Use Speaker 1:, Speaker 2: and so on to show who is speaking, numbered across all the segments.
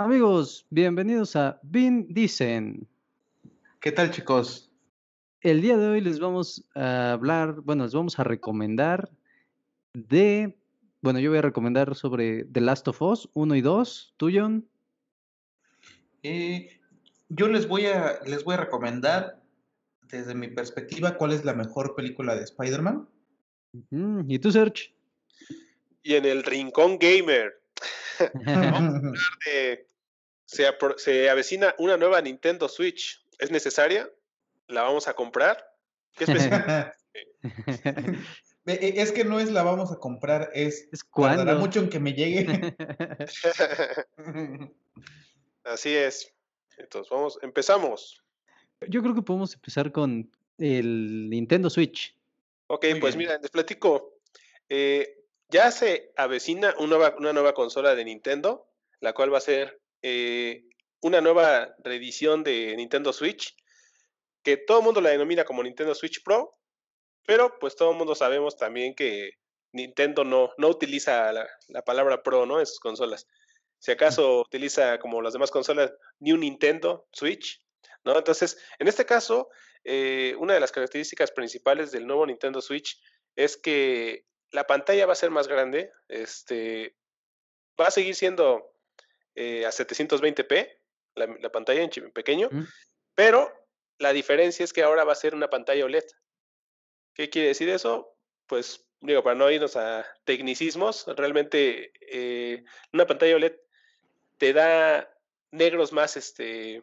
Speaker 1: Amigos, bienvenidos a Vin Dicen.
Speaker 2: ¿Qué tal, chicos?
Speaker 1: El día de hoy les vamos a hablar, bueno, les vamos a recomendar de, bueno, yo voy a recomendar sobre The Last of Us 1 y 2. ¿Tú, John?
Speaker 2: Eh, yo les voy, a, les voy a recomendar, desde mi perspectiva, cuál es la mejor película de Spider-Man.
Speaker 1: ¿Y tú, Serge?
Speaker 3: Y en el Rincón Gamer. se, avecina una nueva Nintendo Switch. ¿Es necesaria? ¿La vamos a comprar? ¿Qué
Speaker 2: e, es que no es la vamos a comprar, es,
Speaker 1: ¿Es tardará
Speaker 2: mucho en que me llegue.
Speaker 3: Así es. Entonces, vamos, empezamos.
Speaker 1: Yo creo que podemos empezar con el Nintendo Switch.
Speaker 3: Ok, pues mira, les platico. Eh, ya se avecina una nueva, consola de Nintendo, la cual va a ser eh, una nueva reedición de Nintendo Switch, que todo el mundo la denomina como Nintendo Switch Pro, pero pues todo el mundo sabemos también que Nintendo no, no utiliza la, la palabra Pro, ¿no? En sus consolas. Si acaso utiliza como las demás consolas New Nintendo Switch, ¿no? Entonces, en este caso, eh, una de las características principales del nuevo Nintendo Switch es que la pantalla va a ser más grande, este, va a seguir siendo eh, a 720p, la, pantalla en pequeño, pero la diferencia es que ahora va a ser una pantalla OLED. ¿Qué quiere decir eso? Pues digo, para no irnos a tecnicismos, realmente eh, una pantalla OLED te da negros más, este,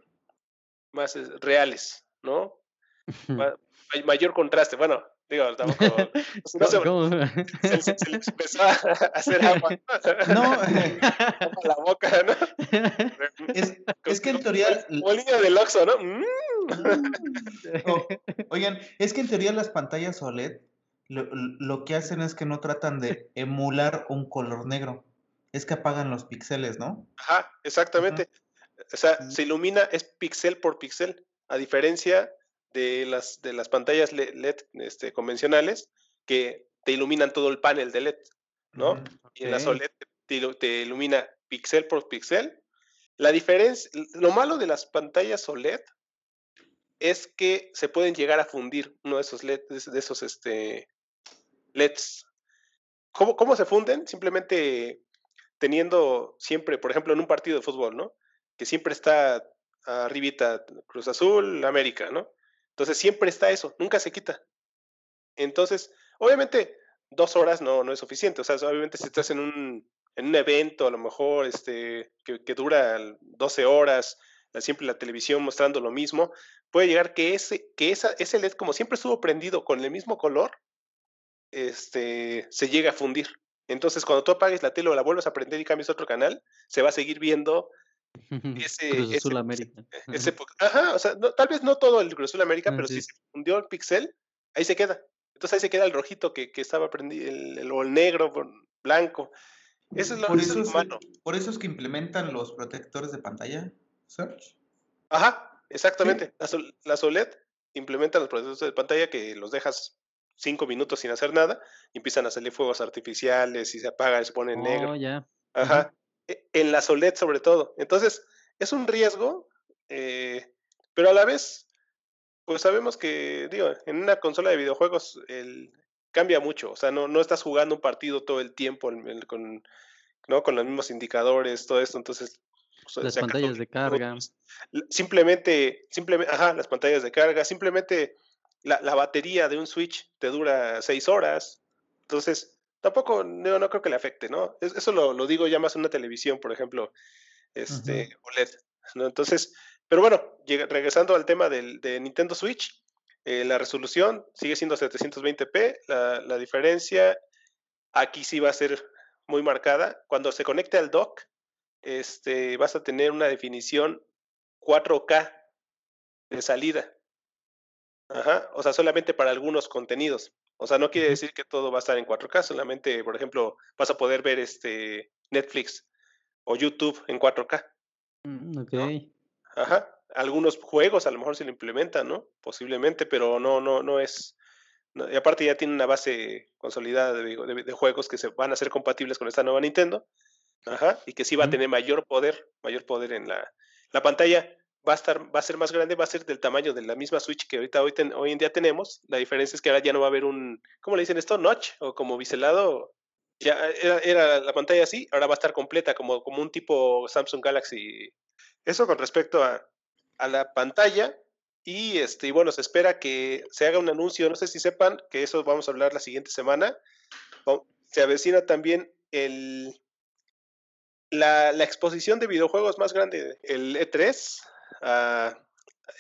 Speaker 3: más eh, reales, ¿no? mayor contraste. Bueno, digo, tampoco. No se, se, se, le empezó a hacer agua. No, la boca, ¿no?
Speaker 2: Es, es que en teoría.
Speaker 3: Bolilla del Oxxo, ¿no? Mm.
Speaker 2: oigan, es que en teoría las pantallas OLED lo, lo que hacen es que no tratan de emular un color negro es que apagan los píxeles, ¿no?
Speaker 3: Ajá, exactamente. O sea, se ilumina, es píxel por píxel, a diferencia de las, de las pantallas LED este, convencionales que te iluminan todo el panel de LED, ¿no? Y en las OLED te, ilumina píxel por píxel. La diferencia, lo malo de las pantallas OLED es que se pueden llegar a fundir uno de esos LEDs, de esos este, LEDs. ¿Cómo, ¿Cómo se funden? Simplemente teniendo siempre, por ejemplo, en un partido de fútbol, ¿no? Que siempre está arribita Cruz Azul, América, ¿no? Entonces siempre está eso, nunca se quita. Entonces, obviamente, dos horas no, no es suficiente. O sea, obviamente si estás en un, en un evento, a lo mejor, este, que, que dura 12 horas, siempre la televisión mostrando lo mismo, puede llegar que ese, que esa, ese LED, como siempre estuvo prendido con el mismo color, este, se llega a fundir. Entonces, cuando tú apagues la tele o la vuelves a prender y cambias otro canal, se va a seguir viendo ese.
Speaker 1: Cruz Azul América.
Speaker 3: Ese, ajá, o sea, tal vez no todo el Cruz Azul América, ah, pero si se fundió el pixel, ahí se queda. Entonces ahí se queda el rojito que, que estaba prendido, el, o el negro, blanco. Eso es lo,
Speaker 2: por eso, es, por eso es que implementan los protectores de pantalla, Search.
Speaker 3: Ajá, exactamente. la OLED implementan los protectores de pantalla que los dejas cinco minutos sin hacer nada y empiezan a salir fuegos artificiales y se apagan y se negro.
Speaker 1: Oh, ya.
Speaker 3: Ajá. En la OLED sobre todo. Entonces, es un riesgo, eh, pero a la vez, pues sabemos que, digo, en una consola de videojuegos el, cambia mucho. O sea, no, no estás jugando un partido todo el tiempo con, ¿no? con los mismos indicadores, todo esto. Entonces,
Speaker 1: pues, las pantallas de carga.
Speaker 3: Simplemente, simplemente, ajá, las pantallas de carga, simplemente la, batería de un Switch te dura seis horas. Entonces, tampoco, no, no creo que le afecte, ¿no? Eso lo, lo, digo ya más en una televisión, por ejemplo, este, OLED. ¿no? Entonces, pero bueno, regresando al tema del, de Nintendo Switch, eh, la resolución sigue siendo 720p. La, la, diferencia aquí sí va a ser muy marcada. Cuando se conecte al dock, este, vas a tener una definición 4K de salida. Ajá, o sea, solamente para algunos contenidos. O sea, no quiere decir que todo va a estar en 4K, solamente, por ejemplo, vas a poder ver este Netflix o YouTube en 4K.
Speaker 1: Mm, ok.
Speaker 3: Ajá. Algunos juegos a lo mejor se lo implementan, ¿no? Posiblemente, pero no, no, no es. y aparte ya tiene una base consolidada de, de, juegos que se van a ser compatibles con esta nueva Nintendo. Ajá, y que sí va a tener mayor poder, mayor poder en la, la pantalla. Va a estar, va a ser más grande, va a ser del tamaño de la misma Switch que ahorita hoy, en día tenemos. La diferencia es que ahora ya no va a haber un, ¿cómo le dicen esto? Notch o como biselado. Ya era, la pantalla así, ahora va a estar completa como, como un tipo Samsung Galaxy. Eso con respecto a, la pantalla. Y este, y bueno, se espera que se haga un anuncio, no sé si sepan, que eso vamos a hablar la siguiente semana. Se avecina también el, la, la exposición de videojuegos más grande, el E3,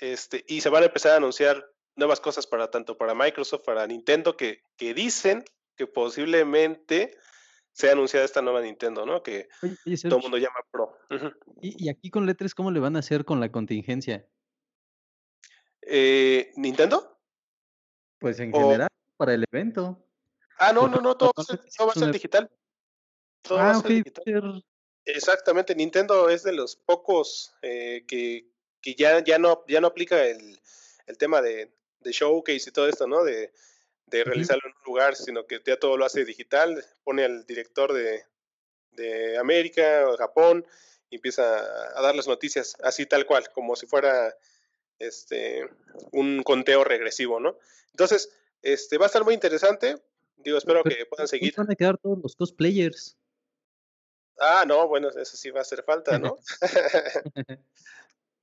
Speaker 3: este, y se van a empezar a anunciar nuevas cosas para tanto para Microsoft, para Nintendo, que, que dicen que posiblemente sea anunciada esta nueva Nintendo, ¿no? Que
Speaker 1: Oye, oye,
Speaker 3: todo el mundo llama Pro.
Speaker 1: ¿y, y aquí con letras cómo le van a hacer con la contingencia?
Speaker 3: Eh, ¿Nintendo?
Speaker 1: Pues en
Speaker 3: O-
Speaker 1: general, para el evento.
Speaker 3: Ah, no, no, no, todo va a ser, todo va a digital. Todo va
Speaker 1: Ah,
Speaker 3: a ser digital. Exactamente, Nintendo es de los pocos eh, que, que ya, ya, no, ya no aplica el, el tema de, de showcase y todo esto, ¿no? De, de realizarlo en un lugar, sino que ya todo lo hace digital, pone al director de, de América o Japón y empieza a dar las noticias así tal cual, como si fuera este un conteo regresivo, ¿no? Entonces, este va a estar muy interesante. Digo, espero
Speaker 1: Pero,
Speaker 3: que puedan
Speaker 1: ¿dónde
Speaker 3: seguir.
Speaker 1: van a quedar todos los cosplayers?
Speaker 3: Ah, no, bueno, eso sí va a hacer falta, ¿no?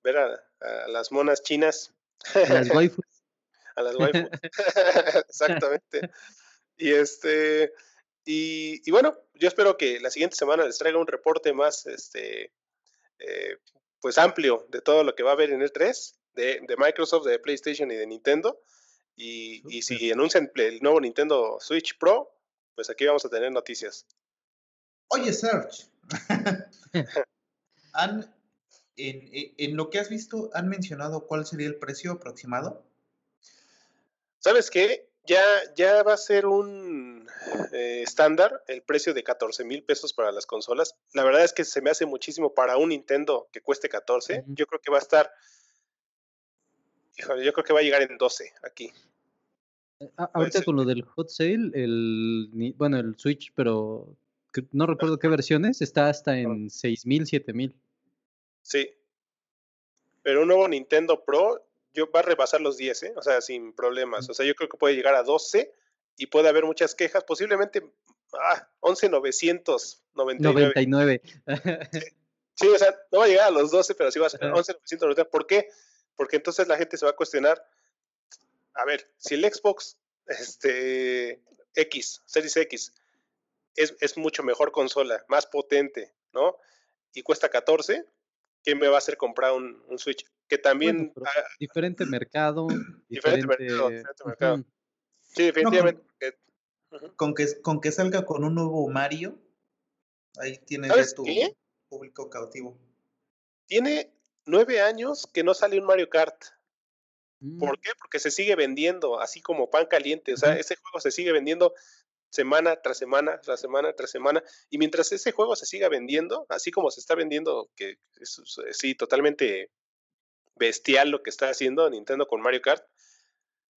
Speaker 3: Ver a, a las monas chinas,
Speaker 1: A las waifus.
Speaker 3: a las waifus. Exactamente. Y este, y, y bueno, yo espero que la siguiente semana les traiga un reporte más, este, eh, pues amplio de todo lo que va a haber en el 3 de, de Microsoft, de PlayStation y de Nintendo. Y, y si anuncian el nuevo Nintendo Switch Pro, pues aquí vamos a tener noticias.
Speaker 2: Oye, Serge. ¿Han, en, en- lo que has visto, ¿han mencionado cuál sería el precio aproximado?
Speaker 3: ¿Sabes qué? Ya, ya va a ser un eh, estándar el precio de 14 mil pesos para las consolas. La verdad es que se me hace muchísimo para un Nintendo que cueste 14.
Speaker 1: Ujú.
Speaker 3: Yo creo que va a estar, híjole, yo creo que va a llegar en 12 aquí.
Speaker 1: A- ahorita
Speaker 3: ser.
Speaker 1: con lo del hot sale, el, bueno, el Switch, pero no recuerdo qué versiones, está hasta en 6000, 7000.
Speaker 3: Sí. Pero un nuevo Nintendo Pro yo, va a rebasar los 10, ¿eh? O sea, sin problemas. O sea, yo creo que puede llegar a 12 y puede haber muchas quejas. Posiblemente, ah, 11,999.
Speaker 1: 99.
Speaker 3: Sí, o sea, no va a llegar a los 12, pero sí va a ser
Speaker 1: Ajá.
Speaker 3: 11,999. ¿Por qué? Porque entonces la gente se va a cuestionar, a ver, si el Xbox este, X, Series X, es, es mucho mejor consola, más potente, ¿no? Y cuesta 14, ¿quién me va a hacer comprar un, un Switch? Que también,
Speaker 1: Bueno,
Speaker 3: ah,
Speaker 1: diferente mercado,
Speaker 3: Diferente mercado, diferente mercado. sí, definitivamente. porque-.
Speaker 2: Con que, con que salga con un nuevo Mario, ahí tienes ya
Speaker 3: ¿Sabes
Speaker 2: tu
Speaker 3: qué?
Speaker 2: público cautivo.
Speaker 3: Tiene nueve años que no sale un Mario Kart.
Speaker 1: Mm,
Speaker 3: ¿Por qué? Porque se sigue vendiendo así como pan caliente. O sea, ese juego se sigue vendiendo semana tras semana, tras semana, tras semana. Y mientras ese juego se siga vendiendo, así como se está vendiendo, que es sí, totalmente bestial lo que está haciendo Nintendo con Mario Kart,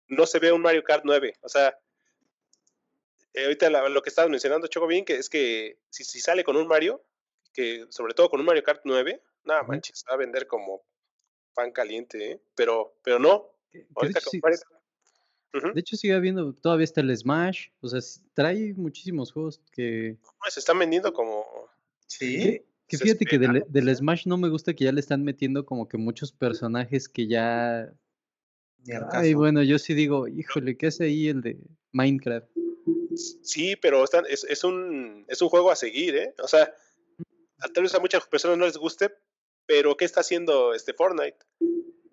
Speaker 3: no se ve un Mario Kart 9. O sea, eh, ahorita la- lo que estabas mencionando, Choco, bien, que es que si, si sale con un Mario, que sobre todo con un Mario Kart 9, nada manches, va a vender como pan caliente, ¿eh? Pero, pero no. Ahorita con
Speaker 1: sí-
Speaker 3: Mario
Speaker 1: De hecho, sigue habiendo, todavía está el Smash, o sea, trae muchísimos juegos que...
Speaker 3: se están vendiendo como.
Speaker 2: Sí.
Speaker 1: Que, fíjate que del, del. Smash no me gusta que ya le están metiendo como que muchos personajes que ya... Ay, bueno, yo sí digo, híjole, ¿qué hace ahí el de Minecraft?
Speaker 3: Sí, pero están, es, es, un, es un juego a seguir, ¿eh? O sea, a- tal vez a muchas personas no les guste, pero ¿qué está haciendo este Fortnite?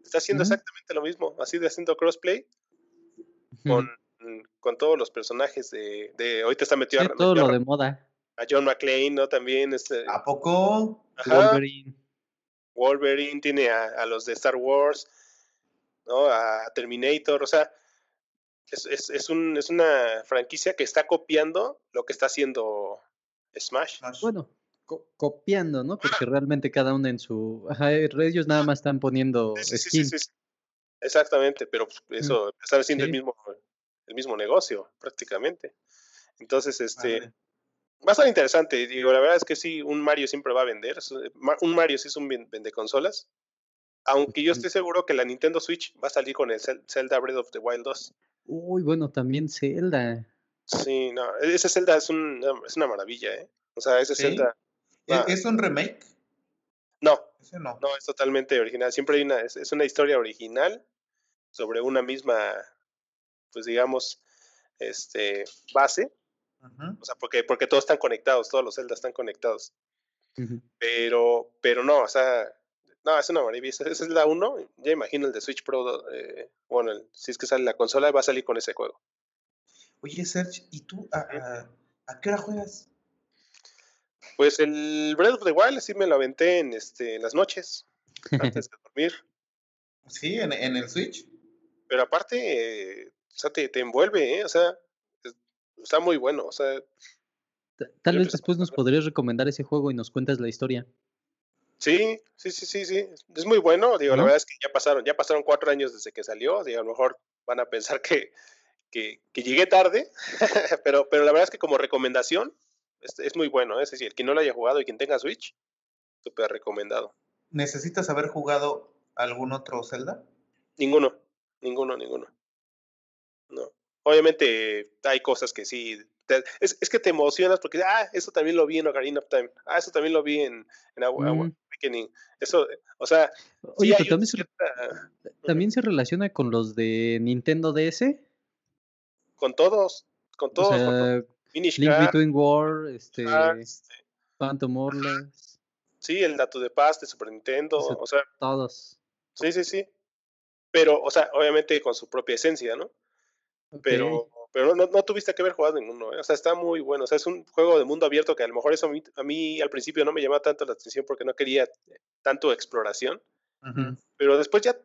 Speaker 3: Está haciendo exactamente lo mismo, así de haciendo crossplay con, con todos los personajes de, de ahorita está
Speaker 1: Sí,
Speaker 3: metido, a,
Speaker 1: todo lo
Speaker 3: a-
Speaker 1: de moda.
Speaker 3: a John McClane, ¿no? También este,
Speaker 2: ¿A poco?
Speaker 3: ajá,
Speaker 1: Wolverine.
Speaker 3: Wolverine, tiene a, a los de Star Wars, ¿no? A Terminator, o sea, es, es, es, un, es una franquicia que está copiando lo que está haciendo Smash.
Speaker 2: Smash.
Speaker 1: Bueno, co- copiando, ¿no? Porque realmente cada uno en su... Ajá, ellos nada más están poniendo
Speaker 3: Sí, sí, sí,
Speaker 1: skin.
Speaker 3: sí, sí. Exactamente, pero pues, eso están haciendo el
Speaker 1: Sí.
Speaker 3: mismo el mismo negocio prácticamente. Entonces, este, va a estar interesante. Digo, la verdad es que sí, un Mario siempre va a vender. Un Mario sí es un vende consolas. Aunque yo estoy seguro que la Nintendo Switch va a salir con el Zelda Breath of the Wild 2.
Speaker 1: Uy, bueno, también Zelda.
Speaker 3: Sí, no, ese Zelda es, un, es una maravilla, ¿eh? O sea, ese Zelda.
Speaker 2: ¿E-, ¿Es un remake?
Speaker 3: No. Ese no. No, es totalmente original. Siempre hay una, es, una historia original sobre una misma, pues digamos, este, base. O sea, porque, porque todos están conectados, todos los Zelda están conectados. Pero, pero no, o sea, no, es una maravilla. Esa es la 1. Ya imagino el de Switch Pro. Eh, bueno, si es que sale la consola, va a salir con ese juego.
Speaker 2: Oye, Serge, ¿y tú a, qué hora juegas?
Speaker 3: Pues el Breath of the Wild sí me lo aventé en, este, en las noches, antes de dormir.
Speaker 2: Sí, en, el Switch.
Speaker 3: Pero aparte, o sea, te, te envuelve, ¿eh? O sea, está muy bueno, o sea.
Speaker 1: Tal vez después nos podrías recomendar ese juego y nos cuentas la historia.
Speaker 3: Sí, sí, sí, sí, sí. Es muy bueno. Digo, la verdad es que ya pasaron, ya pasaron cuatro años desde que salió. Digo, a lo mejor van a pensar que, que, llegué tarde, pero, pero la verdad es que como recomendación es, es muy bueno. ¿eh? Es decir, quien no lo haya jugado y quien tenga Switch, súper recomendado.
Speaker 2: ¿Necesitas haber jugado algún otro Zelda?
Speaker 3: Ninguno, ninguno, ninguno. No. Obviamente hay cosas que sí es, es, que te emocionas porque, ah, eso también lo vi en Ocarina of Time, ah, eso también lo vi en, en mm. Awakening. Eso, o sea,
Speaker 1: Oye, también, se, también se relaciona con los de Nintendo DS.
Speaker 3: Con todos, con todos.
Speaker 1: O Link Between War, este, este, Phantom Hourglass.
Speaker 3: Sí, el Dato de Paz de Super Nintendo, o sea,
Speaker 1: todos.
Speaker 3: Sí, sí, sí. Pero, o sea, obviamente con su propia esencia, ¿no? Pero pero no, no, tuviste que haber jugado ninguno, ¿eh? o sea, está muy bueno, o sea, es un juego de mundo abierto que a lo mejor eso a mí, al principio no me llamaba tanto la atención porque no quería tanto exploración, pero después ya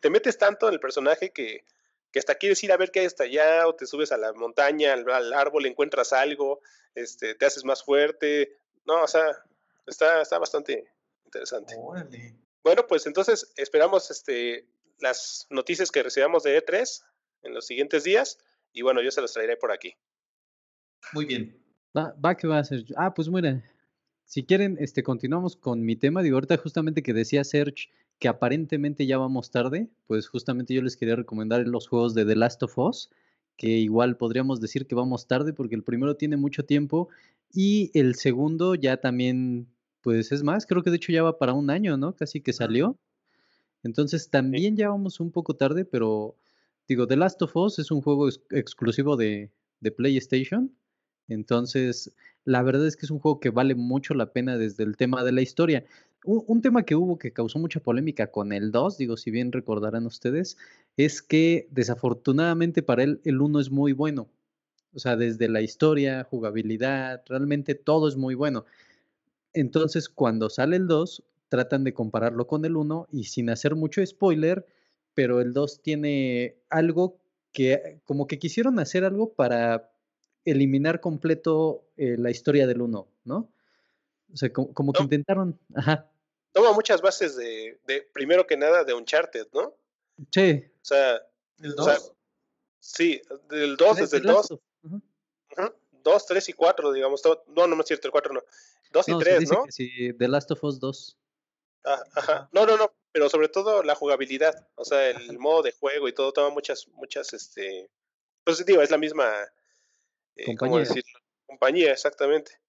Speaker 3: te metes tanto en el personaje que, que hasta quieres ir a ver qué hay hasta allá, o te subes a la montaña, al, árbol, encuentras algo, este, te haces más fuerte, no, o sea, está, está bastante interesante. Bueno, pues entonces esperamos este, las noticias que recibamos de E3 en los siguientes días. Y bueno, yo se los traeré por aquí.
Speaker 2: Muy bien.
Speaker 1: Va, va que va a ser. Ah, pues mira, si quieren, este, continuamos con mi tema. Digo, ahorita justamente que decía Serge que aparentemente ya vamos tarde, pues justamente yo les quería recomendar los juegos de The Last of Us, que igual podríamos decir que vamos tarde porque el primero tiene mucho tiempo y el segundo ya también, pues es más, creo que de hecho ya va para un año, ¿no? Casi que salió. Entonces también ya vamos un poco tarde, pero digo, The Last of Us es un juego exclusivo de, PlayStation. Entonces, la verdad es que es un juego que vale mucho la pena desde el tema de la historia. Un, tema que hubo que causó mucha polémica con el 2, digo, si bien recordarán ustedes, es que desafortunadamente para él el 1 es muy bueno. O sea, desde la historia, jugabilidad, realmente todo es muy bueno. Entonces, cuando sale el 2, tratan de compararlo con el 1 y sin hacer mucho spoiler, pero el 2 tiene algo que como que quisieron hacer algo para eliminar completo eh, la historia del 1, ¿no? O sea, como, que intentaron, ajá.
Speaker 3: Toma muchas bases de, de, primero que nada, de Uncharted, ¿no?
Speaker 1: Sí.
Speaker 3: O sea,
Speaker 2: ¿el 2?
Speaker 3: sí, del 2, desde el 2. 2, 3 y 4, digamos. No, no, no es cierto, el 4 no. 2 y 3, ¿no?
Speaker 1: sí, The Last of Us 2.
Speaker 3: Ah, ajá. No, no, no, pero sobre todo la jugabilidad, o sea, el modo de juego y todo toma muchas, muchas, este, pues digo, es la misma,
Speaker 1: eh, compañía.
Speaker 3: Compañía, exactamente.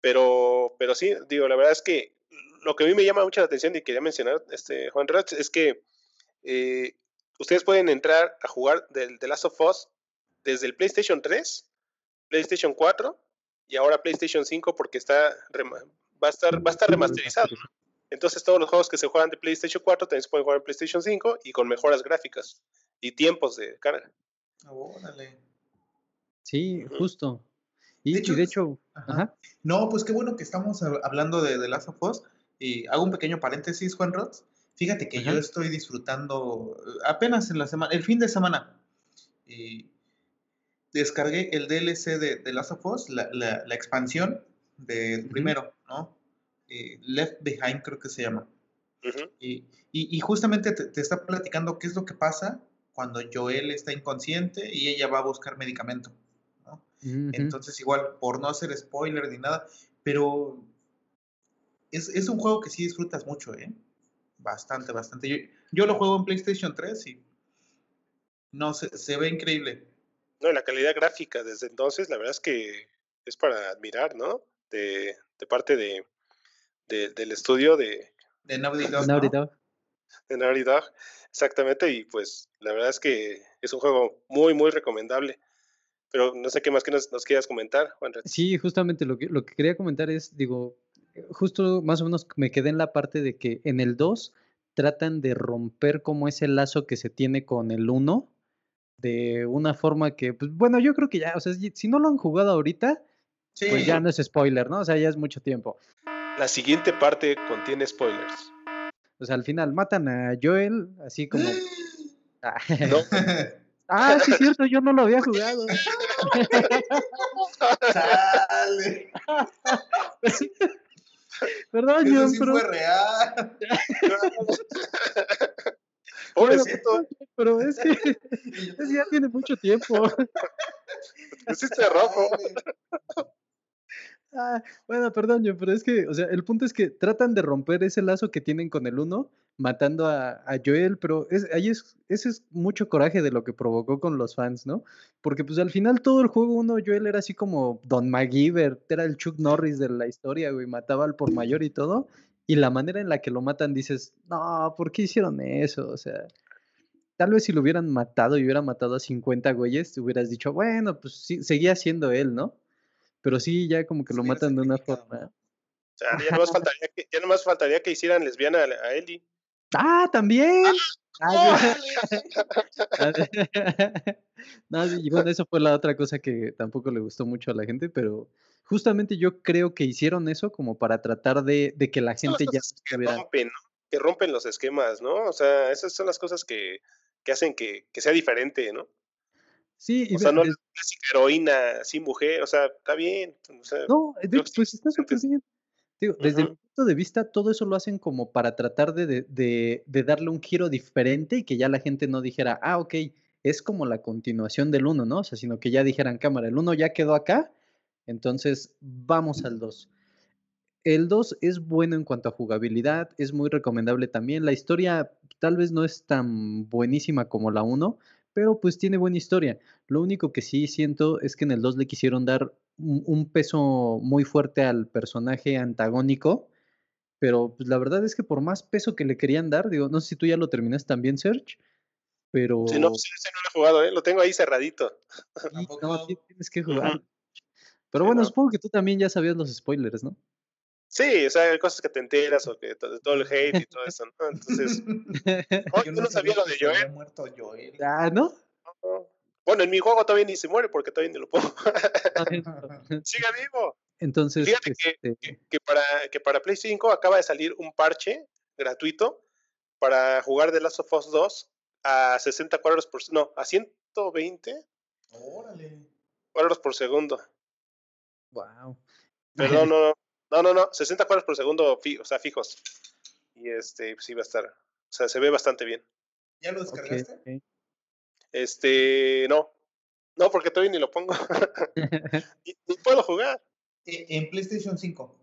Speaker 3: Pero, pero sí, digo, la verdad es que lo que a mí me llama mucho la atención y quería mencionar, este, Juan Roch, es que eh, ustedes pueden entrar a jugar del The Last of Us desde el PlayStation 3, PlayStation 4 y ahora PlayStation 5 porque está va a estar va a estar remasterizado. Entonces todos los juegos que se juegan de PlayStation 4 también se pueden jugar en PlayStation 5 y con mejoras gráficas y tiempos de carga.
Speaker 2: Órale.
Speaker 1: Sí, justo. Y de hecho,
Speaker 2: no, pues qué bueno que estamos hablando de The Last of Us. Y hago un pequeño paréntesis, Juan Rods. Fíjate que yo estoy disfrutando eh, apenas en la semana, el fin de semana. Y descargué el DLC de The Last of Us, la, la, expansión del primero, ¿no? Eh, Left Behind creo que se llama. y, y, justamente te, está platicando qué es lo que pasa cuando Joel está inconsciente y ella va a buscar medicamento. Entonces, igual, por no hacer spoiler ni nada, pero es, es, un juego que sí disfrutas mucho, ¿eh? Bastante, bastante. Yo, yo lo juego en PlayStation 3 y no, se, se ve increíble.
Speaker 3: No, la calidad gráfica desde entonces, la verdad es que es para admirar, ¿no? De, de parte de, de, del estudio de...
Speaker 2: De Naughty Dog.
Speaker 3: De Naughty Dog, exactamente, y pues la verdad es que es un juego muy, muy recomendable. Pero no sé qué más que nos, nos quieras comentar, Juan.
Speaker 1: Sí, justamente lo que, lo que quería comentar es, digo, justo más o menos me quedé en la parte de que en el 2 tratan de romper como ese lazo que se tiene con el 1 de una forma que, pues bueno, yo creo que ya, o sea, si no lo han jugado ahorita, pues ya no es spoiler, ¿no? O sea, ya es mucho tiempo.
Speaker 3: La siguiente parte contiene spoilers.
Speaker 1: O sea, al final matan a Joel, así como... Ah, no. ah, sí es cierto, yo no lo había jugado. Perdón, John,
Speaker 2: sí pero... fue real.
Speaker 3: Pobrecito.
Speaker 1: Pero, es que, es que ya tiene mucho tiempo.
Speaker 3: Pusiste rojo.
Speaker 1: Ah, bueno, perdón, yo, pero es que, o sea, el punto es que tratan de romper ese lazo que tienen con el uno, matando a, Joel, pero es, ahí es, ese es mucho coraje de lo que provocó con los fans, ¿no? Porque pues al final todo el juego uno, Joel era así como Don McGiver, era el Chuck Norris de la historia, güey, mataba al por mayor y todo, y la manera en la que lo matan dices, no, ¿por qué hicieron eso? O sea, tal vez si lo hubieran matado y hubiera matado a 50 güeyes, te hubieras dicho, bueno, pues sí, seguía siendo él, ¿no? Pero sí, ya como que lo matan de una forma.
Speaker 3: O sea, ya nomás faltaría que, ya nomás faltaría que hicieran lesbiana a, Ellie.
Speaker 1: ¡Ah, también! Ah, no, y bueno, eso fue la otra cosa que tampoco le gustó mucho a la gente, pero justamente yo creo que hicieron eso como para tratar de, de que la gente ya
Speaker 3: que rompen, ¿no? que rompen los esquemas, ¿no? O sea, esas son las cosas que, que hacen que, que sea diferente, ¿no?
Speaker 1: Sí,
Speaker 3: o sea, no es clásica heroína, sin mujer, o sea, está bien.
Speaker 1: no, pues está súper bien. Digo, desde mi punto de vista, todo eso lo hacen como para tratar de, de, de, darle un giro diferente y que ya la gente no dijera, ah, ok, es como la continuación del 1, ¿no? O sea, sino que ya dijeran, cámara, el 1 ya quedó acá, entonces vamos al 2. El 2 es bueno en cuanto a jugabilidad, es muy recomendable también. La historia tal vez no es tan buenísima como la 1, pero pues tiene buena historia. Lo único que sí siento es que en el 2 le quisieron dar un, peso muy fuerte al personaje antagónico, pero pues la verdad es que por más peso que le querían dar, digo, no sé si tú ya lo terminas también, Serge, pero...
Speaker 3: Sí, no, sí, no lo he jugado, ¿eh? lo tengo ahí cerradito.
Speaker 1: no, tienes que jugar. Pero bueno, supongo que tú también ya sabías los spoilers, ¿no?
Speaker 3: Sí, o sea, hay cosas que te enteras o que todo el hate y todo eso, ¿no? Entonces, oh, yo no, sabía lo de Joel.
Speaker 2: muerto Joel.
Speaker 1: Ah, ¿no?
Speaker 3: Bueno, en mi juego todavía ni se muere porque todavía ni lo puedo. Sigue vivo.
Speaker 1: Entonces,
Speaker 3: fíjate que, este que, para, que para Play 5 acaba de salir un parche gratuito para jugar The Last of Us 2 a 60 cuadros por no, a 120
Speaker 2: Órale.
Speaker 3: cuadros por segundo.
Speaker 1: Wow.
Speaker 3: Perdón, no, no, no, no, 60 cuadros por segundo, o sea, fijos. Y este, pues sí va a estar, o sea, se ve bastante bien.
Speaker 2: ¿Ya lo descargaste?
Speaker 3: Este, no. No, porque todavía ni lo pongo. ni, puedo jugar.
Speaker 2: E, en PlayStation 5.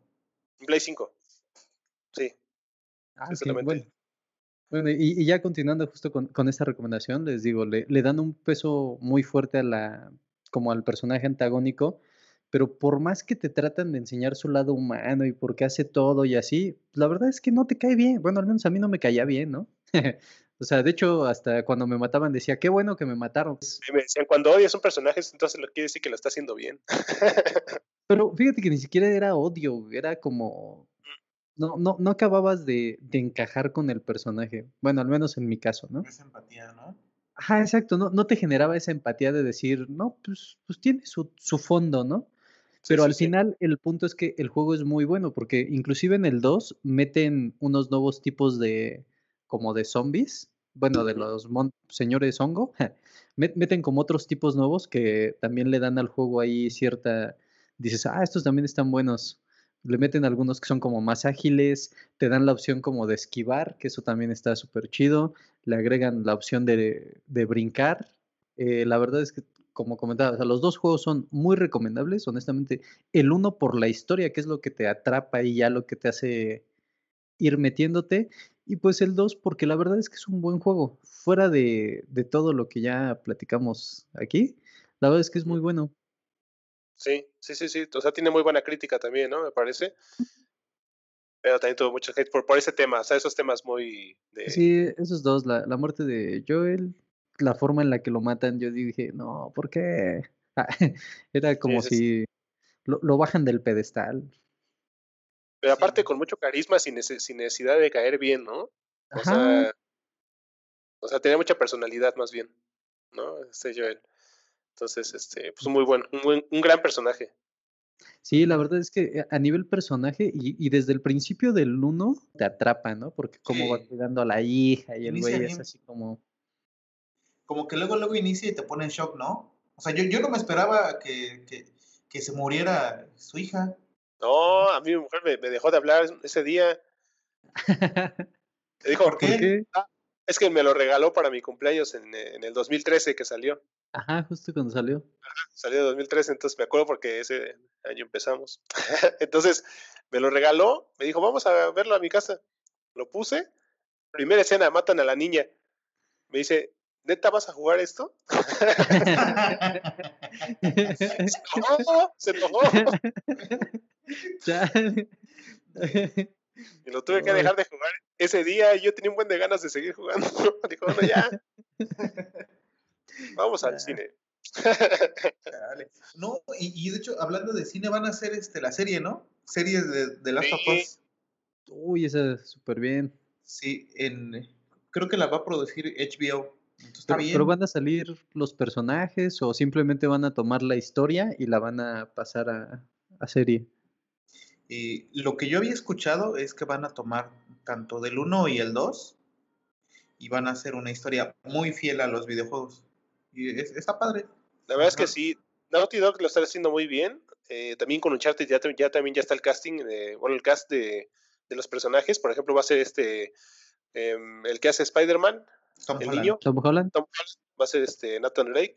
Speaker 3: En Play 5. Sí.
Speaker 1: Ah, bueno. Bueno, y, y, ya continuando justo con, con esta recomendación, les digo, le, le, dan un peso muy fuerte a la, como al personaje antagónico, pero por más que te tratan de enseñar su lado humano y por qué hace todo y así, la verdad es que no te cae bien. Bueno, al menos a mí no me caía bien, ¿no? o sea, de hecho, hasta cuando me mataban decía, qué bueno que me mataron.
Speaker 3: me decían, cuando odias a un personaje, entonces lo quiere decir que lo está haciendo bien.
Speaker 1: pero fíjate que ni siquiera era odio, era como... No, no, no acababas de, de encajar con el personaje. Bueno, al menos en mi caso, ¿no?
Speaker 2: Esa empatía, ¿no?
Speaker 1: Ajá, exacto, no, no te generaba esa empatía de decir, no, pues, pues tiene su, su fondo, ¿no? Pero al final el punto es que el juego es muy bueno porque inclusive en el 2 meten unos nuevos tipos de como de zombies, bueno, de los señores hongo, meten como otros tipos nuevos que también le dan al juego ahí cierta, dices, ah, estos también están buenos. Le meten algunos que son como más ágiles, te dan la opción como de esquivar, que eso también está súper chido, le agregan la opción de, de brincar. Eh, la verdad es que como comentaba, los dos juegos son muy recomendables, honestamente. El uno por la historia, que es lo que te atrapa y ya lo que te hace ir metiéndote. Y pues el 2, porque la verdad es que es un buen juego. Fuera de, de, todo lo que ya platicamos aquí, la verdad es que es muy bueno.
Speaker 3: Sí, sí, sí, sí. O sea, tiene muy buena crítica también, ¿no? Me parece. Pero también tuvo mucho hate por, por ese tema, o sea, esos temas muy... De...
Speaker 1: Sí, esos dos, la, la muerte de Joel, la forma en la que lo matan, yo dije, no, ¿por qué? Era como si lo, lo, bajan del pedestal.
Speaker 3: Pero aparte con mucho carisma, sin, sin, necesidad de caer bien, ¿no? O sea, o sea, tenía mucha personalidad más bien, ¿no? Este Joel. Entonces, este, pues muy bueno, un, buen, un gran personaje.
Speaker 1: Sí, la verdad es que eh, a nivel personaje y, y desde el principio del uno te atrapa, ¿no? Porque cómo sí. va cuidando a la hija y el güey es así como...
Speaker 2: Como que luego, luego inicia y te pone en shock, ¿no? O sea, yo, yo no me esperaba que, que, que se muriera su hija.
Speaker 3: No, a mí mi mujer me, me dejó de hablar ese día. Me dijo,
Speaker 2: ¿por qué? ¿Por qué?
Speaker 3: Ah, es que me lo regaló para mi cumpleaños en, en el 2013 que salió.
Speaker 1: Ajá, justo cuando salió.
Speaker 3: Ajá, salió en 2013, entonces me acuerdo porque ese año empezamos. entonces me lo regaló, me dijo, vamos a verlo a mi casa. Lo puse, primera escena, matan a la niña. Me dice, ¿neta vas a jugar esto? se enojó, se enojó. y lo tuve que dejar de jugar ese día y yo tenía un buen de ganas de seguir jugando. Dijo, no, ya. Vamos al cine.
Speaker 2: no, y, y, de hecho, hablando de cine, van a hacer este, la serie, ¿no? Series de, de Last of Us.
Speaker 1: Uy, esa súper bien.
Speaker 2: Sí, en, creo que la va a producir HBO. Entonces,
Speaker 1: pero, pero, van a salir los personajes o simplemente van a tomar la historia y la van a pasar a, a serie.
Speaker 2: Y lo que yo había escuchado es que van a tomar tanto del 1 y el 2 y van a hacer una historia muy fiel a los videojuegos. Y es, está padre.
Speaker 3: La verdad Ajá. es que sí. Naughty Dog lo está haciendo muy bien. Eh, también con Uncharted ya, ya, también ya está el casting, de, bueno, el cast de, de, los personajes. Por ejemplo, va a ser este, eh, el que hace Spider-Man,
Speaker 2: Tom
Speaker 3: el
Speaker 2: Holland.
Speaker 3: niño.
Speaker 1: Tom Holland.
Speaker 3: Tom Holland. Va a ser este Nathan Drake.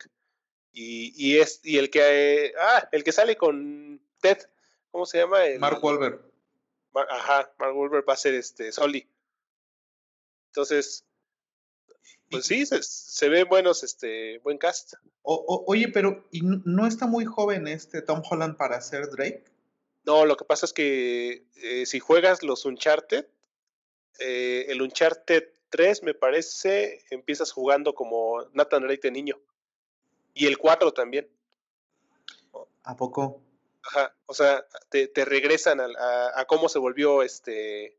Speaker 3: Y, y, es, y el que, eh, ah, el que sale con Ted, ¿cómo se llama? El,
Speaker 2: Mark Wahlberg.
Speaker 3: Mar, ajá, Mark Wahlberg va a ser este Soli. Entonces, pues sí, se, se, ve buenos, este, buen cast.
Speaker 2: O, o, oye, pero ¿y no está muy joven este Tom Holland para ser Drake?
Speaker 3: No, lo que pasa es que eh, si juegas los Uncharted, eh, el Uncharted 3 me parece, empiezas jugando como Nathan Drake de niño. Y el 4 también.
Speaker 2: ¿A poco?
Speaker 3: Ajá, o sea, te, te regresan a, a, a, cómo se volvió este,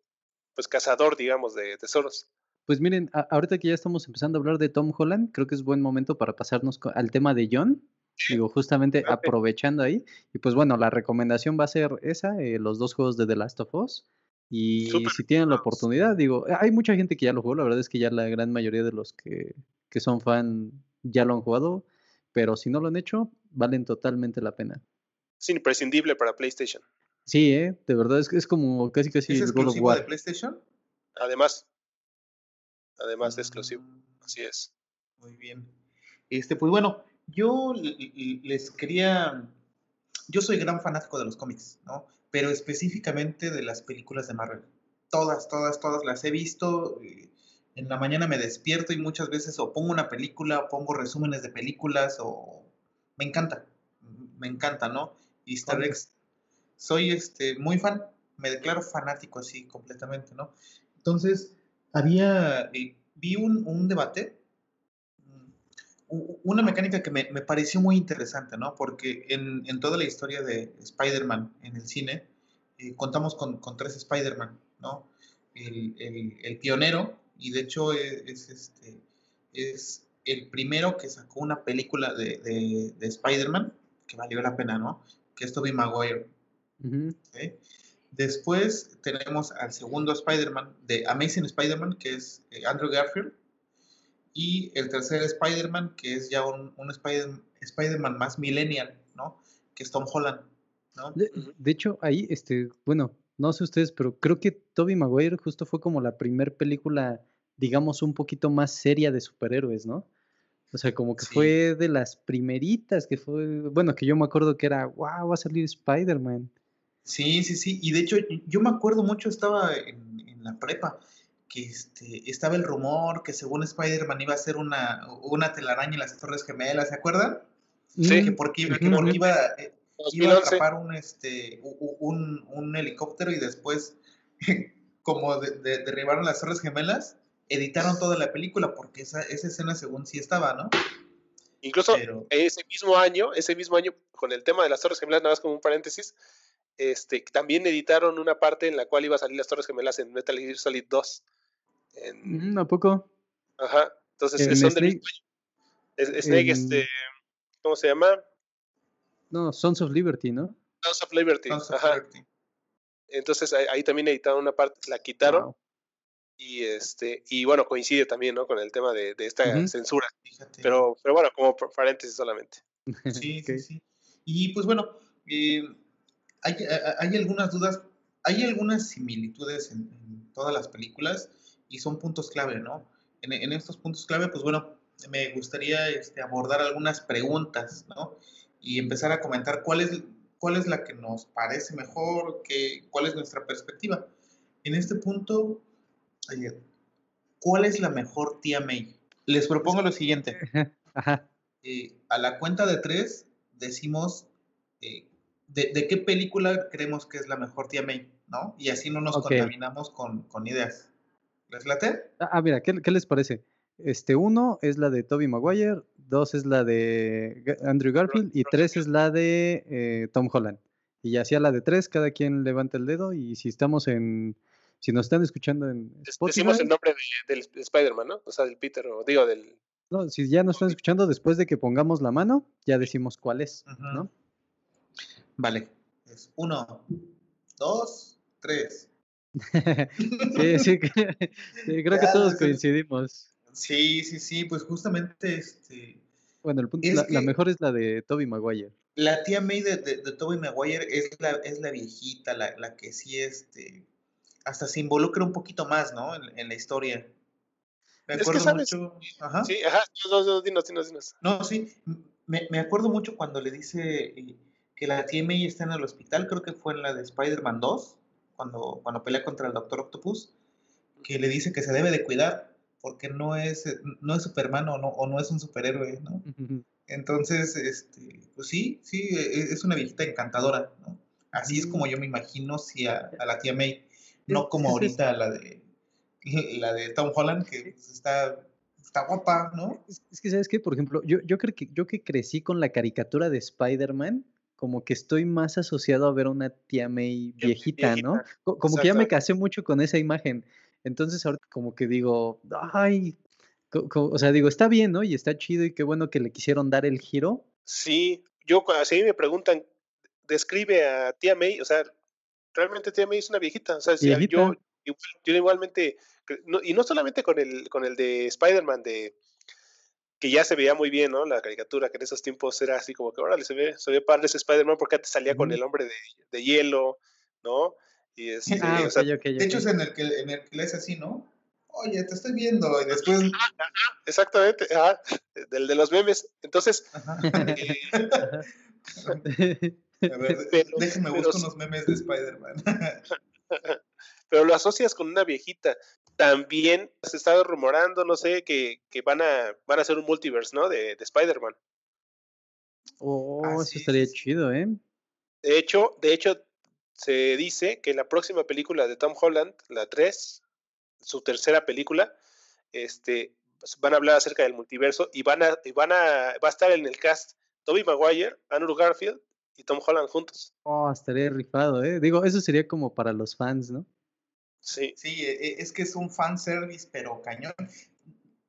Speaker 3: pues cazador, digamos, de tesoros.
Speaker 1: Pues miren, a, ahorita que ya estamos empezando a hablar de Tom Holland, creo que es buen momento para pasarnos al tema de John. Digo, justamente aprovechando ahí. Y pues bueno, la recomendación va a ser esa, eh, los dos juegos de The Last of Us. Y Super. si tienen la oportunidad, digo, hay mucha gente que ya lo jugó, la verdad es que ya la gran mayoría de los que, que son fan ya lo han jugado, pero si no lo han hecho, valen totalmente la pena.
Speaker 3: Es imprescindible para PlayStation.
Speaker 1: Sí, ¿eh? de verdad es que es como casi casi
Speaker 2: ¿Es exclusivo de PlayStation?
Speaker 3: Además, además de exclusivo. Así es.
Speaker 2: Muy bien. Este, pues bueno, yo les quería. Yo soy gran fanático de los cómics, ¿no? Pero específicamente de las películas de Marvel. Todas, todas, todas las he visto. Eh, en la mañana me despierto y muchas veces o pongo una película, o pongo resúmenes de películas, o. Me encanta. Me encanta, ¿no? Easter eggs. Soy este, muy fan. Me declaro fanático así completamente, ¿no? Entonces, había, eh, vi un, un, debate, una mecánica que me, me, pareció muy interesante, ¿no? Porque en, en toda la historia de Spider-Man en el cine, eh, contamos con, con, tres Spider-Man, ¿no? El, el, el, pionero, y de hecho es, es, este, es el primero que sacó una película de, de, de Spider-Man que valió la pena, ¿no? Que es Tobey Maguire. Uh -huh. ¿sí? Después tenemos al segundo Spider-Man de Amazing Spider-Man, que es eh, Andrew Garfield. Y el tercer Spider-Man, que es ya un, un Spider-Man Spider más millennial, ¿no? Que es Tom Holland, ¿no?
Speaker 1: De, de, hecho, ahí, este, bueno, no sé ustedes, pero creo que Tobey Maguire justo fue como la primera película, digamos, un poquito más seria de superhéroes, ¿no? O sea, como que fue de las primeritas que fue, bueno, que yo me acuerdo que era, wow, va a salir Spider-Man.
Speaker 2: Sí, sí, sí. Y de hecho, yo me acuerdo mucho, estaba en, en la prepa, que este, estaba el rumor que según Spider-Man iba a ser una, una telaraña en las Torres Gemelas, ¿se acuerdan? Sí. Que porque, iba, eh, iba, a atrapar un, este, un, un, helicóptero y después, como de, derribaron las Torres Gemelas, editaron toda la película porque esa, esa escena según sí estaba, ¿no?
Speaker 3: Incluso ese mismo año, ese mismo año, con el tema de las Torres Gemelas, nada más como un paréntesis, este, también editaron una parte en la cual iba a salir las Torres Gemelas en Metal Gear Solid 2.
Speaker 1: En... ¿A poco?
Speaker 3: Ajá. Entonces, son Snake, de Snake, este, ¿cómo se llama?
Speaker 1: No, Sons of Liberty, ¿no?
Speaker 3: Sons of Liberty. Ajá. Entonces ahí, también editaron una parte, la quitaron. Y este, y bueno, coincide también, ¿no? Con el tema de, de esta censura. Pero, pero bueno, como paréntesis solamente.
Speaker 2: Sí, sí, sí. Y pues bueno, eh, hay, hay, algunas dudas, hay algunas similitudes en, todas las películas y son puntos clave, ¿no? En, en, estos puntos clave, pues bueno, me gustaría este, abordar algunas preguntas, ¿no? Y empezar a comentar cuál es, cuál es la que nos parece mejor, que, cuál es nuestra perspectiva. En este punto, ¿cuál es la mejor tía May? Les propongo lo siguiente. Eh, a la cuenta de tres decimos eh, de, qué película creemos que es la mejor tía May, ¿no? Y así no nos contaminamos con, con, ideas. ¿Les late?
Speaker 1: Ah, ah mira, ¿qué, ¿qué, les parece? Este, uno es la de Toby Maguire, dos es la de Andrew Garfield y tres es la de eh, Tom Holland. Y ya sea la de tres, cada quien levanta el dedo y si estamos en, si nos están escuchando en
Speaker 3: Spotify, Decimos el nombre del Spider-Man, ¿no? O sea, del Peter, o digo, del...
Speaker 1: No, si ya nos están escuchando, después de que pongamos la mano, ya decimos cuál es, ¿no?
Speaker 2: Vale. Es uno, dos, tres.
Speaker 1: sí, sí, creo que todos coincidimos.
Speaker 2: Sí, sí, sí, pues justamente este.
Speaker 1: Bueno, el punto, la, la, mejor es la de Toby Maguire.
Speaker 2: La tía May de, de, Toby Maguire es la, es la viejita, la, la, que sí, este, hasta se involucra un poquito más, ¿no? En, en la historia.
Speaker 3: Me acuerdo mucho. Ajá. Sí, ajá, no, no, dinos, dinos, dinos.
Speaker 2: No, sí, me, me acuerdo mucho cuando le dice eh, que la tía May está en el hospital, creo que fue en la de Spider-Man 2, cuando, cuando pelea contra el Doctor Octopus, que le dice que se debe de cuidar porque no es, no es Superman o no, o no es un superhéroe, ¿no? Entonces, este, pues sí, sí, e, e, es una viejita encantadora, ¿no? Así es como yo me imagino si a, la tía May, no como ahorita la de la de Tom Holland, que pues, está, está guapa, ¿no?
Speaker 1: Es, que, ¿sabes qué? Por ejemplo, yo, yo creo que yo que crecí con la caricatura de Spider-Man, como que estoy más asociado a ver a una tía May viejita, ¿no? Como que ya me casé mucho con esa imagen. Entonces ahora como que digo, ay, o sea, digo, está bien, ¿no? Y está chido y qué bueno que le quisieron dar el giro.
Speaker 3: Sí, yo así me preguntan, describe a tía May, o sea, realmente tía May es una viejita, o sea, yo, yo igualmente, y no solamente con el, con el de Spider-Man de que ya se veía muy bien, ¿no? La caricatura, que en esos tiempos era así como que, órale, se ve, se ve padre ese Spider-Man porque antes salía con el hombre de, de hielo, ¿no? Y es, este,
Speaker 2: ah, de hecho, es en el, que, en el que le es así, ¿no? Oye, te estoy viendo. Y después.
Speaker 3: exactamente, del de los memes. Entonces. Eh,
Speaker 2: a ver, déjeme buscar unos memes de Spider-Man.
Speaker 3: pero lo asocias con una viejita también se estaba rumorando, no sé, que, que, van, a, van a hacer un multiverse, ¿no? De, de Spider-Man.
Speaker 1: Oh, eso estaría chido, ¿eh?
Speaker 3: De hecho, de hecho, se dice que en la próxima película de Tom Holland, la 3, su tercera película, este, pues, van a hablar acerca del multiverso y van a, y van a, va a estar en el cast Tobey Maguire, Andrew Garfield y Tom Holland juntos.
Speaker 1: Oh, estaría rifado, ¿eh? Digo, eso sería como para los fans, ¿no?
Speaker 2: Sí. Sí, e, e, es que es un fan service, pero cañón.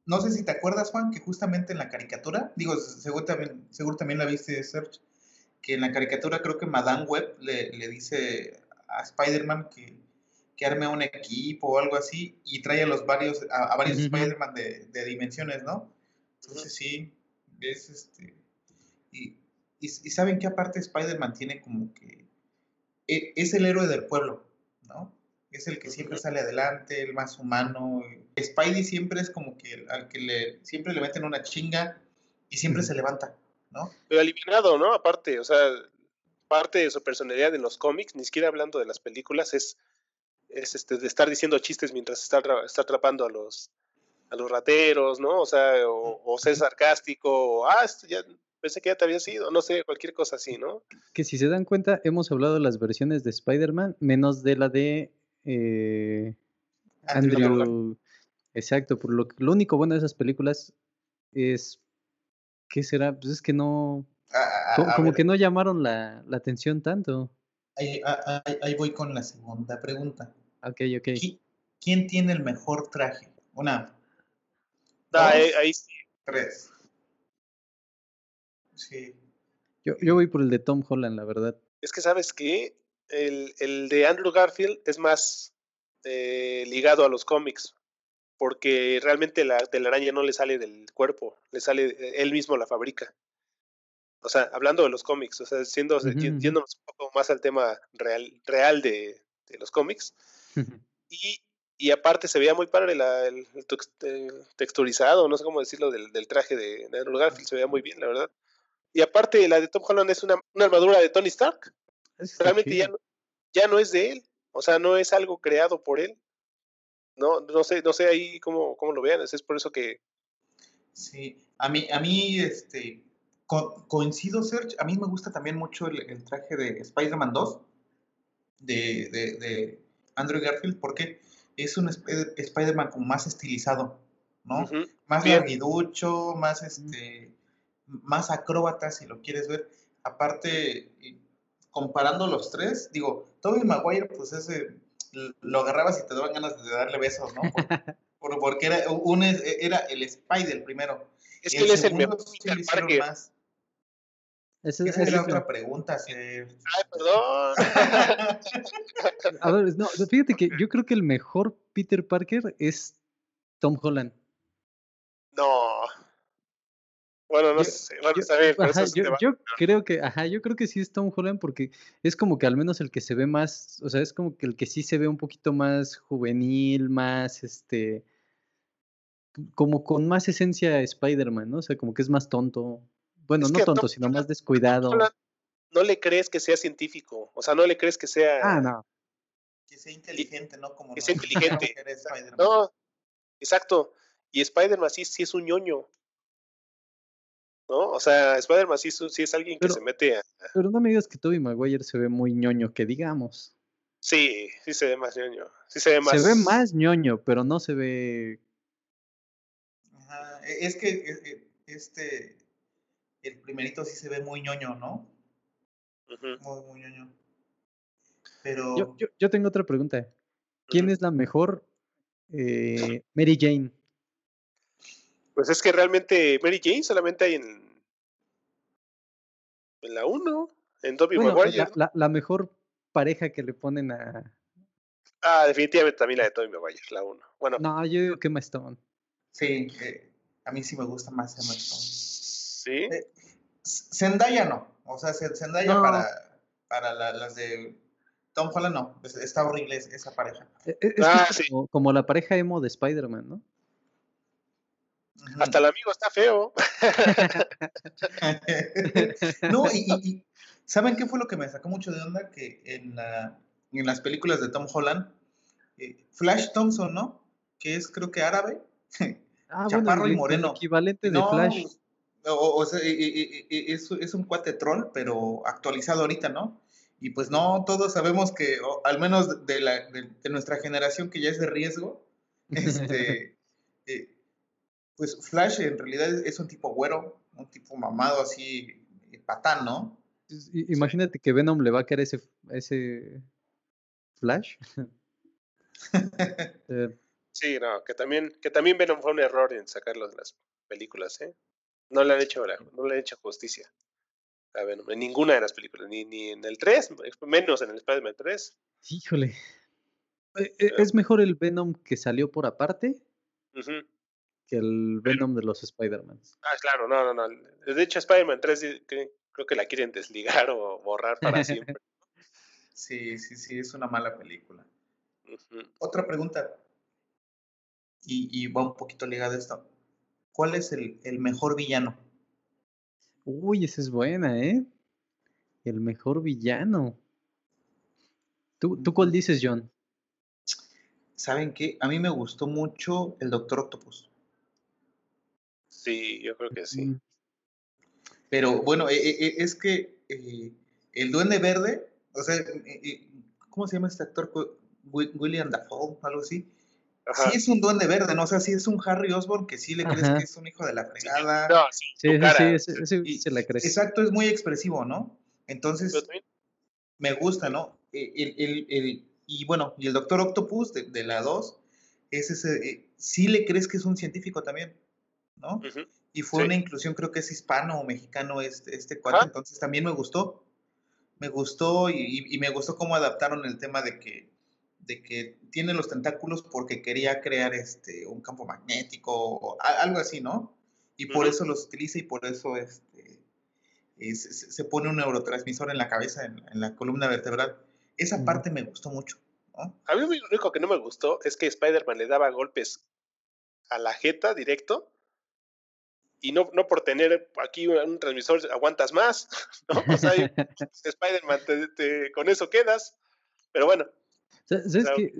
Speaker 2: No sé si te acuerdas, Juan, que justamente en la caricatura, digo, seguro también, seguro también la viste, Serge, que en la caricatura creo que Madame Web le, le dice a Spider-Man que, que, arme un equipo o algo así y trae a los varios, a, varios Spider-Man de, de, dimensiones, ¿no? Entonces sí, es este... Y, y, y saben que aparte Spider-Man tiene como que... E, es el héroe del pueblo, ¿no? Es el que siempre sale adelante, el más humano. Spidey siempre es como que al que le, siempre le meten una chinga y siempre se levanta, ¿no?
Speaker 3: Pero eliminado, ¿no? Aparte, o sea, parte de su personalidad en los cómics, ni siquiera hablando de las películas, es, es este, de estar diciendo chistes mientras está, está atrapando a los, a los rateros, ¿no? O sea, o, ser sarcástico, o, ah, esto ya, pensé que ya te había sido, no sé, cualquier cosa así, ¿no?
Speaker 1: Que si se dan cuenta, hemos hablado de las versiones de Spider-Man, menos de la de eh, Andrew. Exacto, por lo, lo único bueno de esas películas es, ¿qué será? Pues es que no, como, que no llamaron la, la atención tanto.
Speaker 2: Ahí, ahí, voy con la segunda pregunta.
Speaker 1: Ok, ok.
Speaker 2: ¿Quién tiene el mejor traje? Una.
Speaker 3: Ah, ahí, sí.
Speaker 2: Tres. Sí.
Speaker 1: Yo, yo voy por el de Tom Holland, la verdad.
Speaker 3: Es que, ¿sabes qué? El, el de Andrew Garfield es más eh, ligado a los cómics, porque realmente la telaraña no le sale del cuerpo, le sale, eh, él mismo la fabrica. O sea, hablando de los cómics, o sea, siendo, yéndonos un poco más al tema real, real de, de los cómics. y, y, aparte se veía muy padre la, el, texturizado, no sé cómo decirlo, del, del traje de, de, Andrew Garfield, se veía muy bien, la verdad. Y aparte la de Tom Holland es una, una armadura de Tony Stark. Realmente ya no, ya no es de él, o sea, no es algo creado por él. No, no sé, no sé ahí cómo, cómo lo vean, es por eso que...
Speaker 2: Sí, a mí, a mí, este, coincido, Serge. A mí me gusta también mucho el, traje de Spider-Man 2 de, de, Andrew Garfield porque es un Spider-Man como más estilizado, ¿no? Más larguiducho, más este, más acróbata, si lo quieres ver. Aparte, comparando los tres, digo, Tobey Maguire, pues ese lo agarrabas y te daban ganas de darle besos, ¿no? porque era, un, era el Spider primero.
Speaker 3: Es que él es el mejor Peter Más.
Speaker 2: Esa, es la otra pregunta.
Speaker 3: Ay, perdón.
Speaker 1: A ver, no, fíjate que yo creo que el mejor Peter Parker es Tom Holland.
Speaker 3: No. Bueno, no sé, bueno, está bien,
Speaker 1: yo, creo que, ajá, yo creo que sí es Tom Holland porque es como que al menos el que se ve más, o sea, es como que el que sí se ve un poquito más juvenil, más este, como con más esencia Spider-Man, ¿no? O sea, como que es más tonto, bueno, no tonto, sino más descuidado.
Speaker 3: No le crees que sea científico, o sea, no le crees que sea...
Speaker 1: Ah, no.
Speaker 2: Que sea inteligente, ¿no? Como
Speaker 3: que sea inteligente. no, exacto. Y Spider-Man sí, sí es un ñoño. ¿No? O sea, Spider-Man sí, sí, es alguien que se mete a...
Speaker 1: Pero no me digas que Tobey Maguire se ve muy ñoño, que digamos.
Speaker 3: Sí, sí se ve más ñoño. Sí se ve más...
Speaker 1: Se ve más ñoño, pero no se ve...
Speaker 2: Ajá. E, es que e, e, este el primerito sí se ve muy ñoño, ¿no? Muy, muy ñoño. Pero...
Speaker 1: Yo, yo, tengo otra pregunta. ¿Quién es la mejor eh, Mary Jane?
Speaker 3: Pues es que realmente Mary Jane solamente hay en, en la 1, en Dobby Maguire.
Speaker 1: La, la, mejor pareja que le ponen a...
Speaker 3: Ah, definitivamente también la de Tobey Maguire, la 1. Bueno.
Speaker 1: No, yo digo que Emma Stone.
Speaker 2: Sí, eh, a mí sí me gusta más Emma Stone.
Speaker 3: Sí. Eh,
Speaker 2: Zendaya no. O sea, Zendaya para, para las de Tom Holland no. Está horrible esa pareja.
Speaker 1: E, e, es, ah, como, la pareja emo de Spider-Man, ¿no?
Speaker 3: Hasta el amigo está feo.
Speaker 2: no, y, ¿saben qué fue lo que me sacó mucho de onda? Que en, la, en las películas de Tom Holland, eh, Flash Thompson, ¿no? Que es creo que árabe,
Speaker 1: ah, chaparro y moreno. equivalente de Flash.
Speaker 2: O, sea, es, un cuate troll, pero actualizado ahorita, ¿no? Y pues no, todos sabemos que, al menos de, la, de, nuestra generación que ya es de riesgo, este, eh, pues Flash en realidad es, un tipo güero, un tipo mamado así, eh, patán, ¿no?
Speaker 1: Imagínate que Venom le va a querer ese, ese Flash.
Speaker 3: Eh, sí, no, que también, que también Venom fue un error en sacarlo de las películas, ¿eh? No le han hecho, no le han hecho justicia a Venom en ninguna de las películas, ni, ni en el 3, menos en el Spider-Man 3.
Speaker 1: Híjole. Eh, ¿Es mejor el Venom que salió por aparte que el Venom de los Spider-Man?
Speaker 3: Ah, claro, no, no, no. De hecho, Spider-Man 3 creo que la quieren desligar o borrar para siempre.
Speaker 2: sí, sí, sí, es una mala película. Otra pregunta, y, y va un poquito ligada a esto. ¿Cuál es el, el mejor villano
Speaker 1: Uy, esa es buena, ¿eh? El mejor villano. ¿Tú, ¿Tú cuál dices, John?
Speaker 2: ¿Saben qué? A mí me gustó mucho el Doctor Octopus.
Speaker 3: Sí, yo creo que sí.
Speaker 2: Pero bueno, e- e- e- es que eh, el Duende Verde, o sea, eh, eh, ¿cómo se llama este actor? Wi- Wi- William Dafoe, algo así.
Speaker 3: Ajá.
Speaker 2: Sí es un Duende Verde, ¿no? O sea, sí es un Harry Osborn que sí le crees
Speaker 1: Ajá.
Speaker 2: que es un hijo de la fregada.
Speaker 3: No, sí,
Speaker 1: Sí, sí, sí, ese, ese
Speaker 2: Y-
Speaker 1: se la crees.
Speaker 2: Exacto, es muy expresivo, ¿no? Entonces, me gusta, ¿no? El, el- el- y bueno, y el Doctor Octopus de, de la 2, es ese, eh, sí le crees que es un científico también, ¿no? Y fue
Speaker 3: Sí.
Speaker 2: una inclusión, creo que es hispano o mexicano este, este cuate, entonces también me gustó. Me gustó y, y- y me gustó cómo adaptaron el tema de que, de que tiene los tentáculos porque quería crear este, un campo magnético o a- algo así, ¿no? Y por eso los utiliza y por eso este, eh, se, pone un neurotransmisor en la cabeza, en, en la columna vertebral. Esa parte me gustó mucho, ¿no?
Speaker 3: A mí lo único que no me gustó es que Spider-Man le daba golpes a la jeta directo. Y no, no por tener aquí un, un transmisor aguantas más, ¿no? O sea, y Spider-Man, te- te- con eso quedas. Pero bueno,
Speaker 1: Sa- ¿Sabes
Speaker 3: Claro.
Speaker 1: qué?